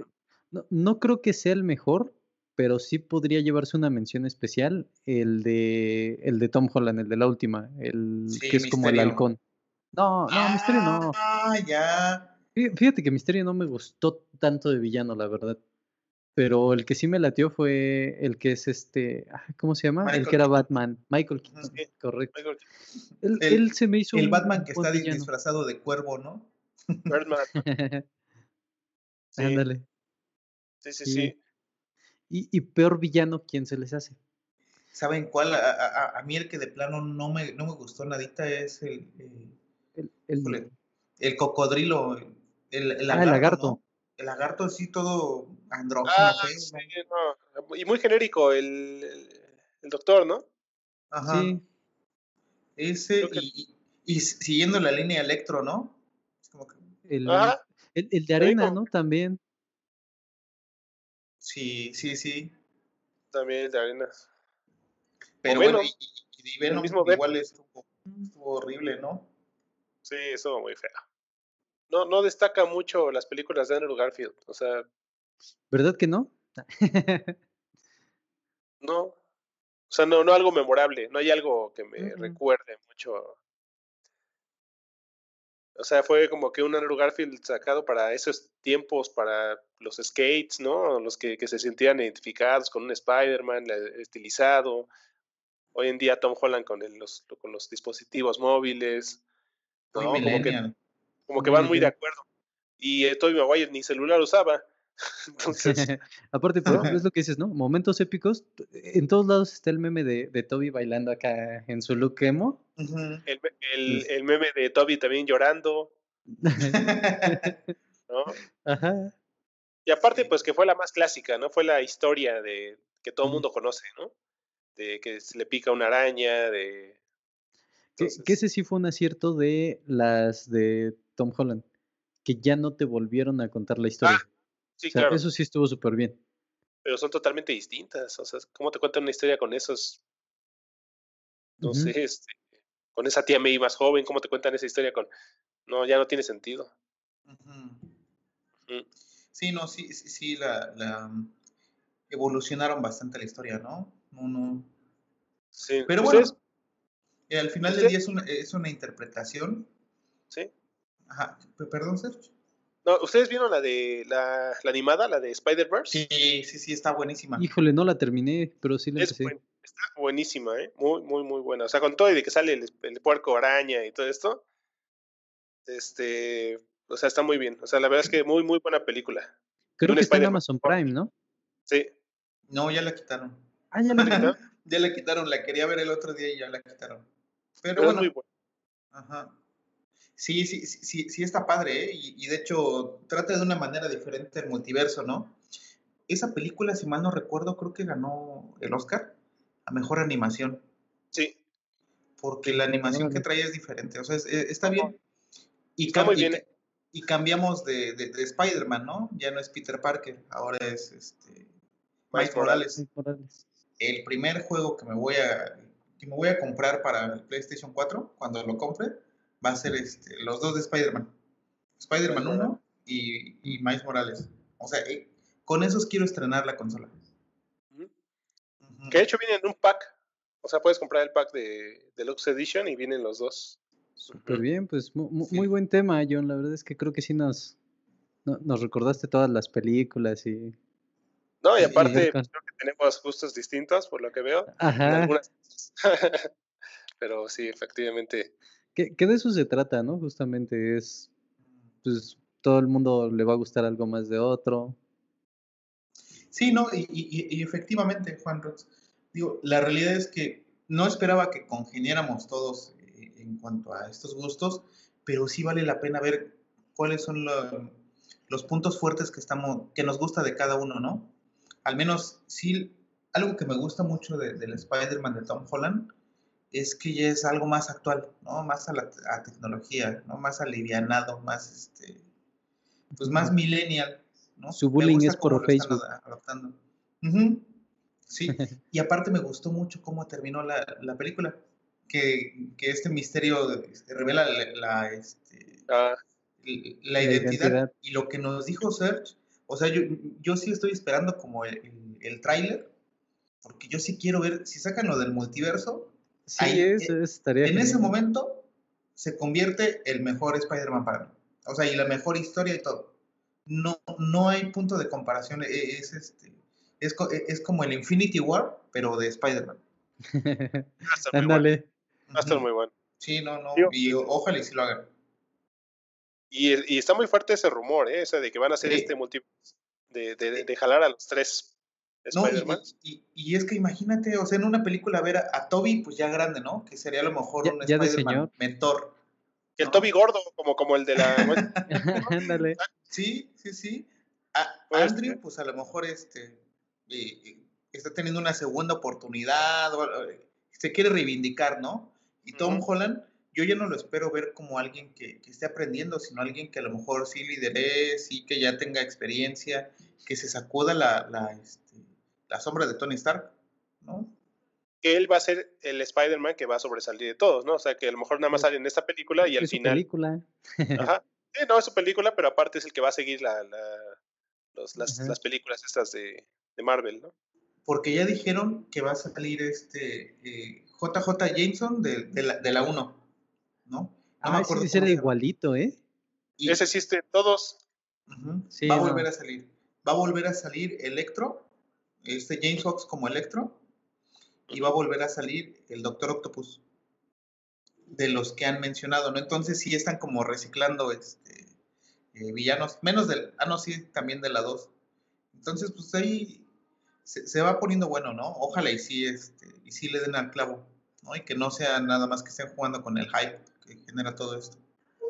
Speaker 1: No, no creo que sea el mejor, pero sí podría llevarse una mención especial el de el de Tom Holland, el de la última, el
Speaker 2: Sí,
Speaker 1: que es como el
Speaker 2: Misterio.
Speaker 1: halcón. No, no, Misterio no.
Speaker 2: Ah, ya.
Speaker 1: Fí- Fíjate que Misterio no me gustó tanto de villano, la verdad. Pero el que sí me latió fue el que es este, ah, ¿cómo se llama? el que era
Speaker 2: Keaton.
Speaker 1: Batman, Michael Keaton,
Speaker 3: Sí.
Speaker 1: correcto.
Speaker 3: Michael
Speaker 1: Él,
Speaker 2: El-
Speaker 1: él se me hizo
Speaker 2: El
Speaker 1: un
Speaker 2: Batman que está
Speaker 1: villano.
Speaker 2: disfrazado de cuervo, ¿no?
Speaker 3: Birdman, sí,
Speaker 1: Ándale.
Speaker 3: sí, sí,
Speaker 1: Sí.
Speaker 3: sí.
Speaker 1: Y, y peor villano, ¿quién se les hace?
Speaker 2: ¿Saben cuál? A, a- a- mí el que de plano no me, no me gustó nadita es el, el,
Speaker 1: El, el-
Speaker 2: el cocodrilo, el, el
Speaker 1: Ah, el
Speaker 2: lagarto.
Speaker 1: lagarto.
Speaker 2: ¿no? El lagarto así todo andrógino,
Speaker 3: Ah. Y muy genérico el, el, el doctor, ¿no?
Speaker 2: Ajá.
Speaker 1: Sí,
Speaker 2: Ese
Speaker 3: que-
Speaker 2: y, y, y siguiendo la línea Electro, ¿no? Es como que,
Speaker 1: el, el, el de arena. ¿no? También.
Speaker 2: sí, sí, sí.
Speaker 3: También de arenas.
Speaker 2: Pero bueno, y, y- y Venom
Speaker 3: mismo Venom.
Speaker 2: igual estuvo, estuvo horrible, ¿no?
Speaker 3: Sí, eso muy feo. No, no destaca mucho las películas de Andrew Garfield. O sea,
Speaker 1: ¿Verdad que no?
Speaker 3: no. O sea, no, no algo memorable. No hay algo que me recuerde mucho. O sea, fue como que un Andrew Garfield sacado para esos tiempos, para los skates, ¿no? Los que, que se sentían identificados con un Spider-Man estilizado. Hoy en día Tom Holland con, el- los, con los dispositivos móviles.
Speaker 2: Muy
Speaker 3: ¿no? Como que,
Speaker 2: millennial.
Speaker 3: Como que van muy de acuerdo. Y eh, Tobey Maguire ni celular usaba. Entonces,
Speaker 1: Aparte, por ejemplo, es lo que dices, ¿no? Momentos épicos. t- En todos lados está el meme de, de Toby bailando acá en su look emo.
Speaker 3: El, me- el, meme de Toby también llorando, ¿no?
Speaker 1: Ajá.
Speaker 3: Y aparte, pues que fue la más clásica, ¿no? Fue la historia de que todo el mundo conoce, ¿no? De que se le pica una araña, de...
Speaker 1: Que, que
Speaker 3: Entonces,
Speaker 1: ese sí fue un acierto de las de Tom Holland. Que ya no te volvieron a contar la historia.
Speaker 3: Ah, sí,
Speaker 1: o sea,
Speaker 3: claro,
Speaker 1: eso sí estuvo súper bien.
Speaker 3: pero son totalmente distintas. O sea, ¿cómo te cuentan una historia con esos, no sé, este, con esa tía May más joven? ¿Cómo te cuentan esa historia con... No, ya no tiene sentido. Mm.
Speaker 2: Sí, no, sí, sí, sí, la, la, mm, evolucionaron bastante la historia, ¿no? No, no.
Speaker 3: Sí.
Speaker 2: Pero bueno,
Speaker 3: ¿Ustedes?
Speaker 2: Eh, al final del
Speaker 3: usted-
Speaker 2: día es una, es una interpretación.
Speaker 3: Sí.
Speaker 2: Ajá, perdón, Sergio.
Speaker 3: No, ¿Ustedes vieron la de la, la animada, la de Spider-Verse?
Speaker 2: Sí, sí, sí, está buenísima.
Speaker 1: Híjole, no la terminé, pero sí la
Speaker 3: Es
Speaker 1: empecé.
Speaker 3: buen- está buenísima, ¿eh? Muy, muy, muy buena. O sea, con todo y de que sale el, el puerco araña y todo esto. Este. O sea, está muy bien. O sea, la verdad es que muy, muy buena película.
Speaker 1: Creo que está en. Amazon Prime, ¿no?
Speaker 3: Sí.
Speaker 2: No, ya la quitaron.
Speaker 1: Ah, ya la.
Speaker 3: ¿no?
Speaker 2: Ya la quitaron, la quería ver el otro día y ya la quitaron. Pero
Speaker 3: Pero es
Speaker 2: bueno,
Speaker 3: muy.
Speaker 2: Ajá. Sí, sí, sí, sí, sí está padre, ¿eh? Y, y de hecho trata de una manera diferente el multiverso, ¿no? Esa película, si mal no recuerdo, creo que ganó el Oscar a mejor animación,
Speaker 3: Sí.
Speaker 2: porque la animación que
Speaker 1: Órale.
Speaker 2: trae es diferente, o sea, es- está bien. Y,
Speaker 3: Está muy bien, ¿eh?
Speaker 2: y cambiamos de, de- de Spider-Man, ¿no? Ya no es Peter Parker, ahora es este, Miles
Speaker 3: Miles
Speaker 2: Morales.
Speaker 1: Miles Morales.
Speaker 2: El primer juego que me voy a que me voy a comprar para el PlayStation 4, cuando lo compre, va a ser este, los dos de Spider-Man. Spider-Man 1 y, y Miles Morales. O sea, eh, con esos quiero estrenar la consola.
Speaker 3: Que de hecho viene en un pack. O sea, puedes comprar el pack de Deluxe Edition y vienen los dos.
Speaker 1: Súper bien, pues muy, buen tema, John. La verdad es que creo que sí nos, nos recordaste todas las películas y...
Speaker 3: No, y aparte creo que tenemos gustos distintos, por lo que veo. Ajá. Pero sí, efectivamente.
Speaker 1: Que, de eso se trata, ¿no? Justamente es, pues, todo el mundo le va a gustar algo más de otro.
Speaker 2: Sí, no, y, efectivamente, Juan Rox, digo, la realidad es que no esperaba que congeniáramos todos eh, en cuanto a estos gustos, pero sí vale la pena ver cuáles son los puntos fuertes que, estamos, que nos gusta de cada uno, ¿no? Al menos, sí, algo que me gusta mucho del Spider-Man de Tom Holland es que ya es algo más actual, ¿no? Más a la tecnología, ¿no? Más alivianado, más, este, pues más millennial, ¿no?
Speaker 1: Su bullying es por Facebook. Adaptando.
Speaker 2: Sí, y aparte me gustó mucho cómo terminó la, la película, que, que, este misterio este, revela la, este, ah. la, identidad. Y lo que nos dijo Serge, o sea, yo, yo sí estoy esperando como el, el, el tráiler, porque yo sí quiero ver, si sacan lo del multiverso,
Speaker 1: Sí, eso eh, estaría.
Speaker 2: En ese momento se convierte el mejor Spider-Man para mí. O sea, y la mejor historia y todo. No, no hay punto de comparación. E, es, este, es, e, es como el Infinity War, pero de Spider-Man.
Speaker 1: Ándale.
Speaker 3: Va a estar muy bueno.
Speaker 2: Sí, no, no. Y ojalá y si lo hagan.
Speaker 3: Y, y, está muy fuerte ese rumor, ¿eh? Ese de que van a hacer este multiverso. De, de, de, jalar a los tres
Speaker 2: no, y, y, es que imagínate, o sea, en una película ver a, Toby, pues ya grande, ¿no? Que sería a lo mejor un Spider-Man mentor.
Speaker 3: El Toby gordo, como, como el de la.
Speaker 1: Ándale.
Speaker 2: sí, sí, sí. A, Andrew, pues a lo mejor este está teniendo una segunda oportunidad, se quiere reivindicar, ¿no? Y Tom Holland, yo ya no lo espero ver como alguien que, que, esté aprendiendo, sino alguien que a lo mejor sí lidere, sí que ya tenga experiencia, que se sacuda la, la, este, la sombra de Tony Stark, ¿no?
Speaker 3: Que él va a ser el Spider-Man que va a sobresalir de todos, ¿no? O sea, que a lo mejor nada más sale en esta película y al
Speaker 1: es
Speaker 3: final.
Speaker 1: Su película.
Speaker 3: Ajá. Sí, no, es su película, pero aparte es el que va a seguir la, las, las, películas estas de, de, Marvel, ¿no?
Speaker 2: Porque ya dijeron que va a salir este JJ eh, Jameson de, de, la, de la 1, ¿no?
Speaker 1: ah, me acuerdo ese era igualito, ¿eh?
Speaker 3: Y, ese existe todos.
Speaker 2: sí, va a volver a salir. Va a volver a salir Electro este James Fox como Electro y va a volver a salir el Doctor Octopus de los que han mencionado, ¿no? Entonces sí están como reciclando este, eh, villanos, menos del, ah, no, sí, también de la 2. Entonces, pues ahí se, va poniendo bueno, ¿no? Ojalá y sí, este, y sí le den al clavo, ¿no? Y que no sea nada más que estén jugando con el hype que genera todo esto.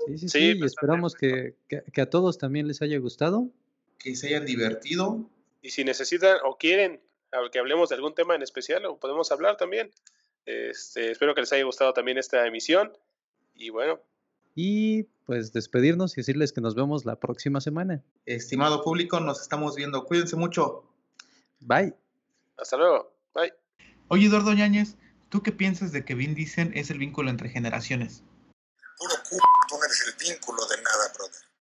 Speaker 1: Sí, sí, sí, y pues, esperamos que, que a todos también les haya gustado.
Speaker 2: Que se hayan divertido,
Speaker 3: y si necesitan o quieren que hablemos de algún tema en especial, o podemos hablar también. Este, espero que les haya gustado también esta emisión. Y bueno.
Speaker 1: Y pues despedirnos y decirles que nos vemos la próxima semana.
Speaker 2: Estimado público, nos estamos viendo. Cuídense mucho.
Speaker 1: Bye.
Speaker 3: Hasta luego. Bye.
Speaker 2: Oye, Eduardo Ñañez, ¿tú qué piensas de que Vin dicen es el vínculo entre generaciones?
Speaker 4: Puro c... tú no eres el vínculo de nada, brother.